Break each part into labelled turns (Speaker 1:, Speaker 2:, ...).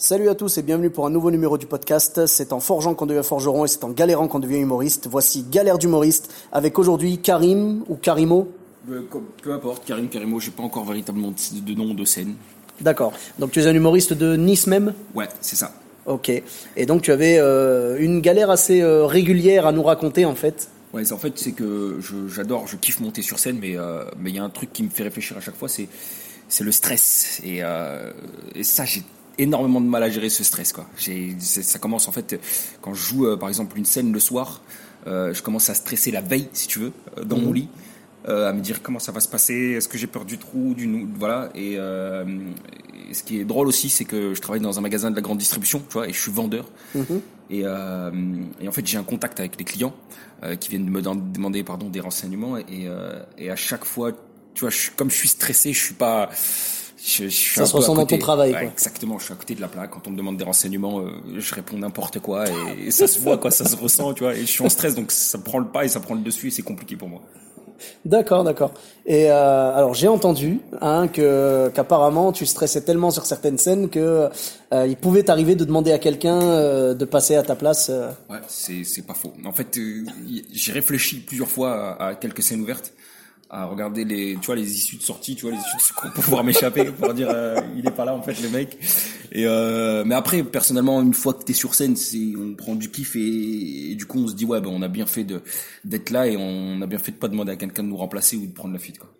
Speaker 1: Salut à tous et bienvenue pour un nouveau numéro du podcast. C'est en forgeant qu'on devient forgeron et c'est en galérant qu'on devient humoriste. Voici Galère d'humoriste avec aujourd'hui Karim ou Karimo.
Speaker 2: Euh, peu importe, Karim Karimo, j'ai pas encore véritablement de, nom de scène.
Speaker 1: D'accord. Donc tu es un humoriste de Nice même?
Speaker 2: Ouais, c'est ça.
Speaker 1: Ok. Et donc tu avais euh, une galère assez euh, régulière à nous raconter en fait.
Speaker 2: Ouais, en fait, c'est que j'adore, je kiffe monter sur scène, mais mais il y a un truc qui me fait réfléchir à chaque fois, c'est c'est le stress. Et, euh, et ça, j'ai énormément de mal à gérer ce stress. Quoi. Ça commence en fait quand je joue, euh, par exemple, une scène le soir. euh, je commence à stresser la veille, si tu veux, euh, dans mon lit, euh, à me dire comment ça va se passer, est-ce que j'ai peur du trou, du voilà. Et, euh, et ce qui est drôle aussi, c'est que je travaille dans un magasin de la grande distribution, tu vois, et je suis vendeur. Et, euh, et en fait, j'ai un contact avec les clients euh, qui viennent me demander pardon des renseignements et, euh, et à chaque fois, tu vois, je, comme je suis stressé, je suis pas. Je, je suis
Speaker 1: Ça se ressent dans ton travail,
Speaker 2: Ouais,
Speaker 1: quoi.
Speaker 2: Exactement, je suis à côté de la plaque. Quand on me demande des renseignements, euh, je réponds n'importe quoi et, et ça se voit, quoi, ça se ressent, tu vois. Et je suis en stress, donc ça prend le pas et ça prend le dessus et c'est compliqué pour moi.
Speaker 1: D'accord, d'accord. Et euh, alors j'ai entendu hein, que qu'apparemment tu stressais tellement sur certaines scènes que euh, il pouvait t'arriver de demander à quelqu'un euh, de passer à ta place. euh.
Speaker 2: Ouais, c'est c'est pas faux. En fait, euh, j'ai réfléchi plusieurs fois à, à quelques scènes ouvertes, à regarder les, tu vois, les issues de sortie, tu vois, les issues de secours pour pouvoir m'échapper, pour dire euh, il est pas là en fait le mec. Et euh, mais après, personnellement, une fois que t'es sur scène, c'est on prend du kiff et, et du coup on se dit ouais, ben on a bien fait de d'être là et on a bien fait de pas demander à quelqu'un de nous remplacer ou de prendre la fuite quoi.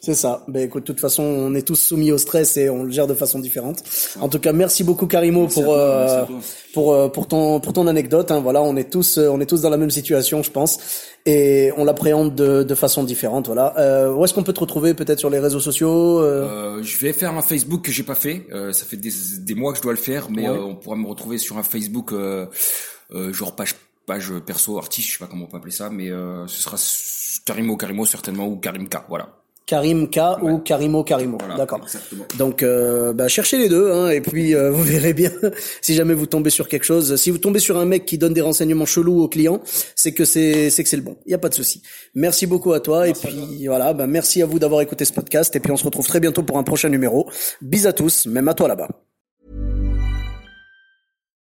Speaker 1: C'est ça. Ben écoute, de toute façon, on est tous soumis au stress et on le gère de façon différente. En tout cas, merci beaucoup Karimo
Speaker 2: Merci
Speaker 1: pour euh, pour euh, pour ton pour ton anecdote. Hein. Voilà, on est tous euh, on est tous dans la même situation, je pense, et on l'appréhende de, de façon différente. Voilà. Euh, où est-ce qu'on peut te retrouver Peut-être sur les réseaux sociaux. euh?
Speaker 2: Euh, je vais faire un Facebook que j'ai pas fait. Euh, ça fait des, des mois que je dois le faire, mais
Speaker 1: Ouais.
Speaker 2: euh, on pourra me retrouver sur un Facebook, euh, euh, genre page page perso artiste, je sais pas comment on peut appeler ça, mais euh, ce sera Karimo Karimo certainement ou Karimka, voilà.
Speaker 1: Karim K ou. Karimo Karimo.
Speaker 2: Voilà,
Speaker 1: D'accord. Donc, euh, bah, cherchez les deux, hein, et puis euh, vous verrez bien si jamais vous tombez sur quelque chose. Si vous tombez sur un mec qui donne des renseignements chelous aux clients, c'est que c'est c'est que c'est le bon. Il y a pas de souci. Merci beaucoup à toi, et puis voilà, bah, merci à vous d'avoir écouté ce podcast, et puis on se retrouve très bientôt pour un prochain numéro. Bis à tous, même à toi là-bas.